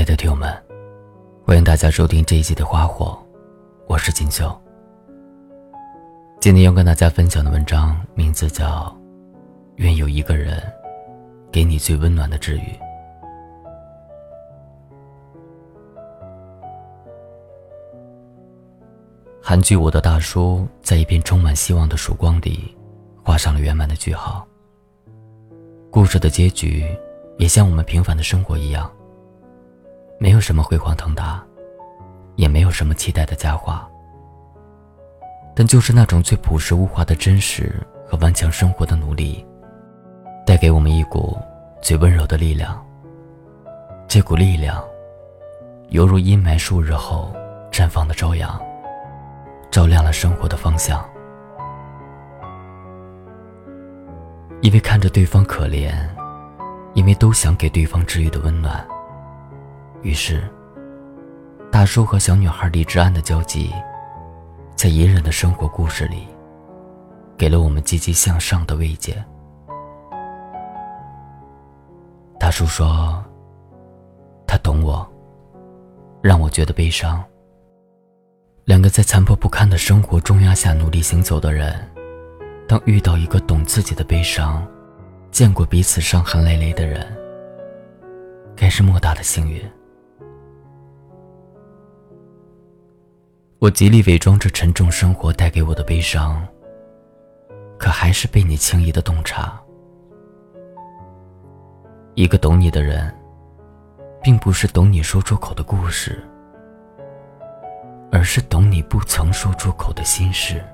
亲爱的听友们，欢迎大家收听这一集的《花火》，我是锦绣。今天要跟大家分享的文章名字叫《愿有一个人给你最温暖的治愈》。韩剧《我的大叔》在一片充满希望的曙光里，画上了圆满的句号。故事的结局也像我们平凡的生活一样。没有什么辉煌腾达，也没有什么期待的佳话，但就是那种最朴实无华的真实和顽强生活的努力，带给我们一股最温柔的力量。这股力量，犹如阴霾数日后绽放的朝阳，照亮了生活的方向。因为看着对方可怜，因为都想给对方治愈的温暖。于是，大叔和小女孩李志安的交集，在隐忍的生活故事里，给了我们积极向上的慰藉。大叔说：“他懂我，让我觉得悲伤。”两个在残破不堪的生活重压下努力行走的人，当遇到一个懂自己的悲伤、见过彼此伤痕累累的人，该是莫大的幸运。我极力伪装着沉重生活带给我的悲伤，可还是被你轻易的洞察。一个懂你的人，并不是懂你说出口的故事，而是懂你不曾说出口的心事。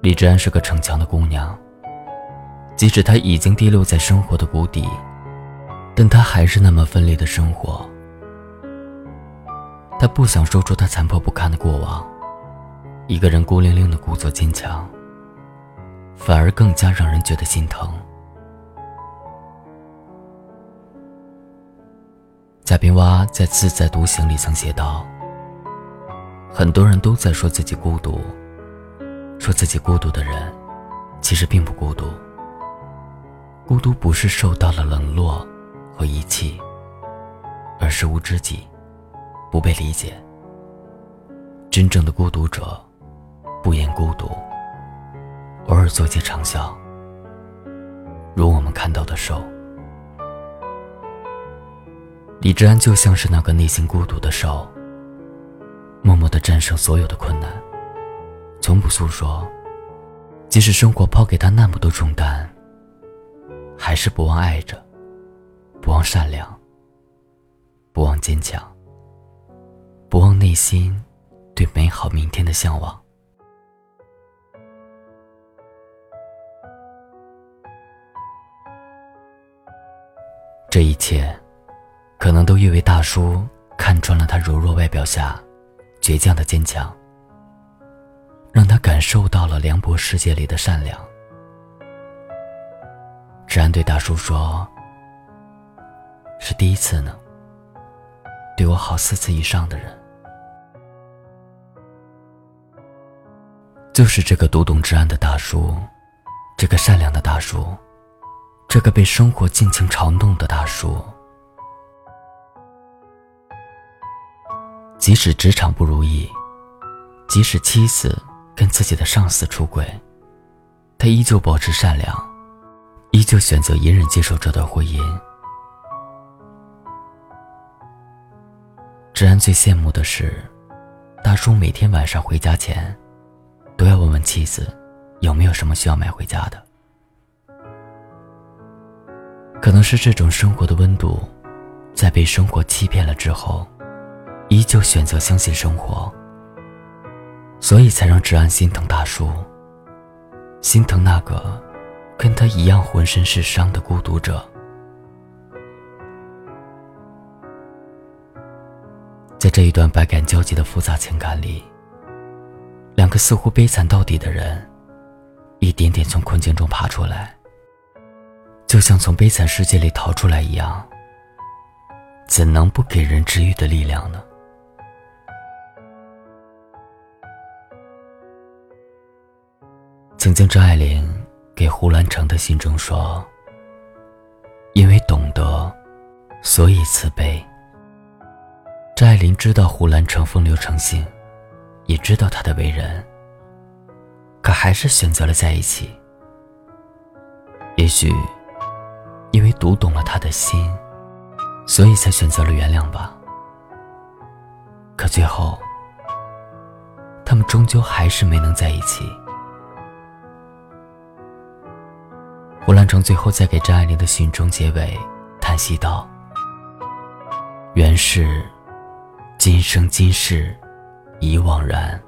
李志安是个逞强的姑娘，即使她已经跌落在生活的谷底。但他还是那么奋力的生活。他不想说出他残破不堪的过往，一个人孤零零的故作坚强，反而更加让人觉得心疼。贾冰蛙在《自在独行》里曾写道：“很多人都在说自己孤独，说自己孤独的人，其实并不孤独。孤独不是受到了冷落。”和遗弃，而是无知己，不被理解。真正的孤独者，不言孤独，偶尔做些长啸，如我们看到的兽。李治安就像是那个内心孤独的兽，默默的战胜所有的困难，从不诉说，即使生活抛给他那么多重担，还是不忘爱着。不忘善良，不忘坚强，不忘内心对美好明天的向往。这一切，可能都因为大叔看穿了他柔弱外表下倔强的坚强，让他感受到了凉薄世界里的善良。志安对大叔说。是第一次呢，对我好四次以上的人，就是这个读懂之安的大叔，这个善良的大叔，这个被生活尽情嘲弄的大叔。即使职场不如意，即使妻子跟自己的上司出轨，他依旧保持善良，依旧选择隐忍接受这段婚姻。治安最羡慕的是，大叔每天晚上回家前，都要问问妻子，有没有什么需要买回家的。可能是这种生活的温度，在被生活欺骗了之后，依旧选择相信生活，所以才让治安心疼大叔，心疼那个跟他一样浑身是伤的孤独者。这一段百感交集的复杂情感里，两个似乎悲惨到底的人，一点点从困境中爬出来，就像从悲惨世界里逃出来一样，怎能不给人治愈的力量呢？曾经，张爱玲给胡兰成的信中说：“因为懂得，所以慈悲。张爱玲知道胡兰成风流成性，也知道他的为人，可还是选择了在一起。也许，因为读懂了他的心，所以才选择了原谅吧。可最后，他们终究还是没能在一起。胡兰成最后在给张爱玲的信中结尾叹息道：“原是。”今生今世已惘然，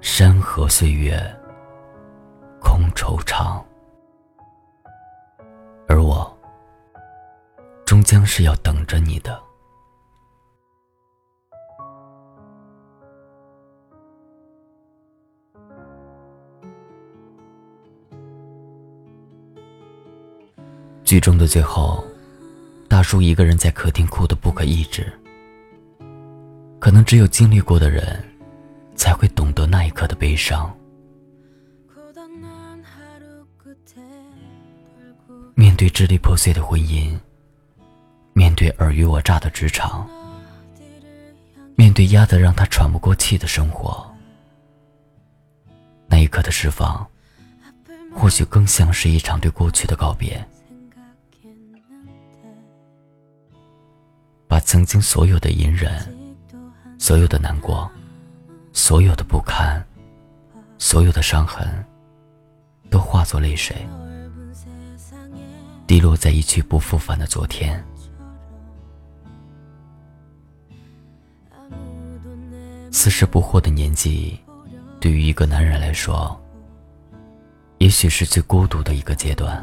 山河岁月空惆怅，而我终将是要等着你的。剧中的最后，大叔一个人在客厅哭得不可抑制。可能只有经历过的人，才会懂得那一刻的悲伤。面对支离破碎的婚姻，面对尔虞我诈的职场，面对压得让他喘不过气的生活，那一刻的释放，或许更像是一场对过去的告别，把曾经所有的隐忍。所有的难过，所有的不堪，所有的伤痕，都化作泪水，滴落在一去不复返的昨天。四十不惑的年纪，对于一个男人来说，也许是最孤独的一个阶段。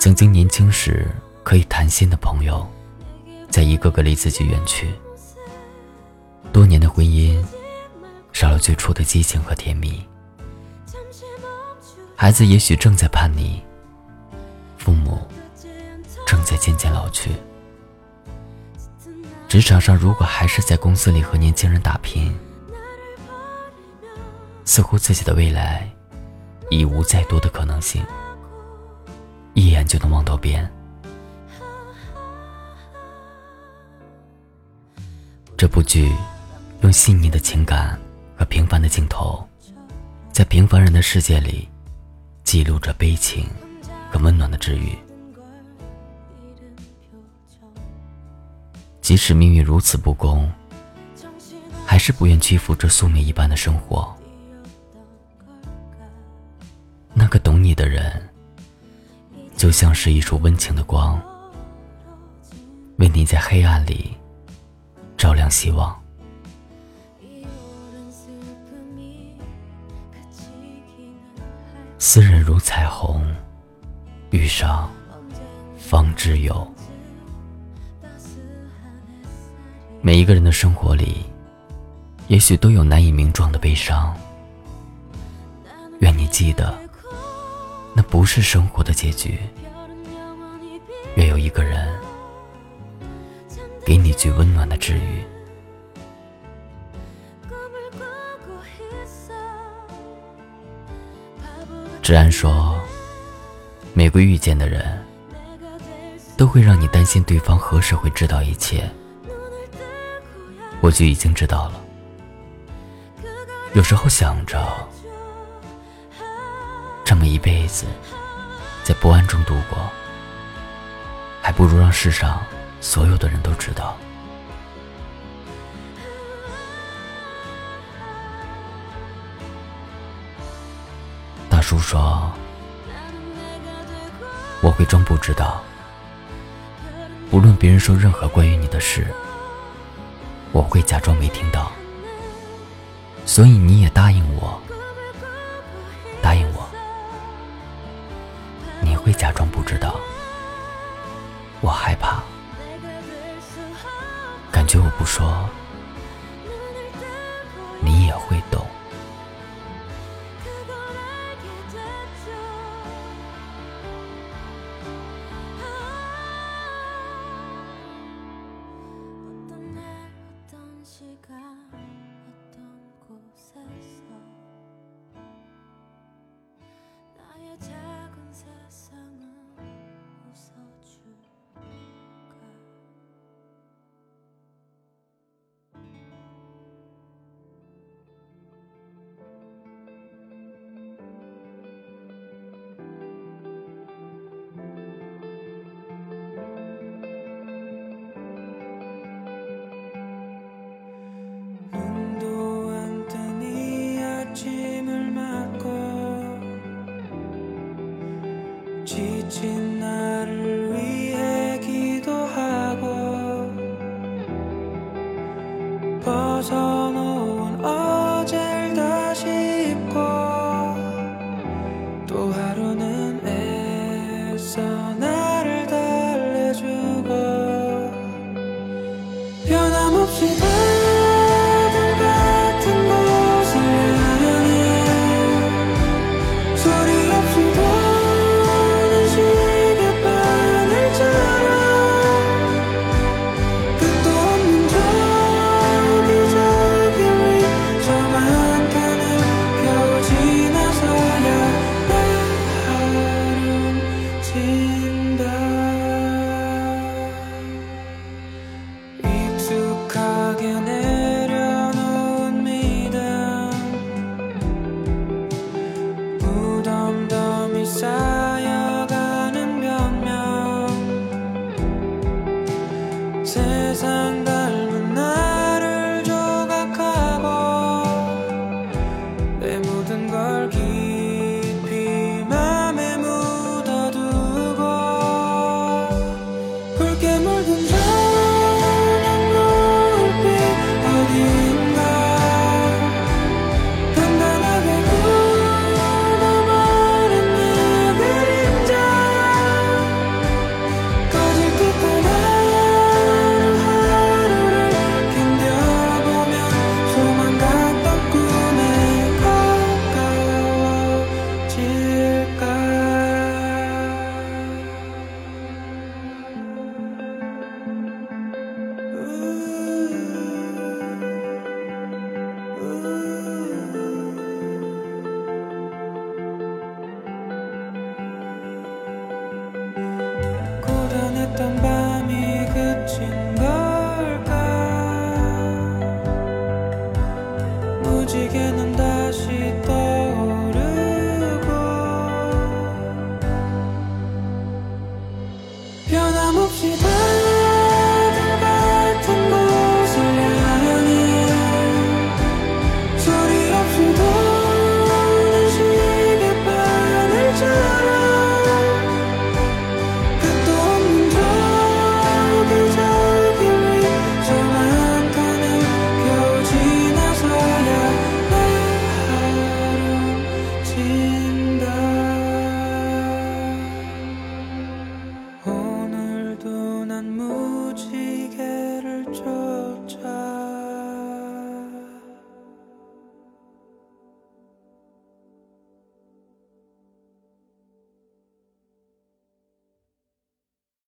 曾经年轻时可以谈心的朋友。在一个个离自己远去，多年的婚姻少了最初的激情和甜蜜。孩子也许正在叛逆，父母正在渐渐老去。职场上如果还是在公司里和年轻人打拼，似乎自己的未来已无再多的可能性，一眼就能望到边。这部剧用细腻的情感和平凡的镜头，在平凡人的世界里记录着悲情和温暖的治愈。即使命运如此不公，还是不愿屈服这宿命一般的生活。那个懂你的人，就像是一束温情的光，为你在黑暗里。照亮希望。斯人如彩虹，遇上方知有。每一个人的生活里，也许都有难以名状的悲伤。愿你记得，那不是生活的结局。愿有一个人。给你最温暖的治愈。治安说，每个遇见的人，都会让你担心对方何时会知道一切。我就已经知道了。有时候想着，这么一辈子，在不安中度过，还不如让世上。所有的人都知道。大叔说：“我会装不知道，无论别人说任何关于你的事，我会假装没听到。所以你也答应我，答应我，你会假装不知道。我害怕。”就不说，你也会懂。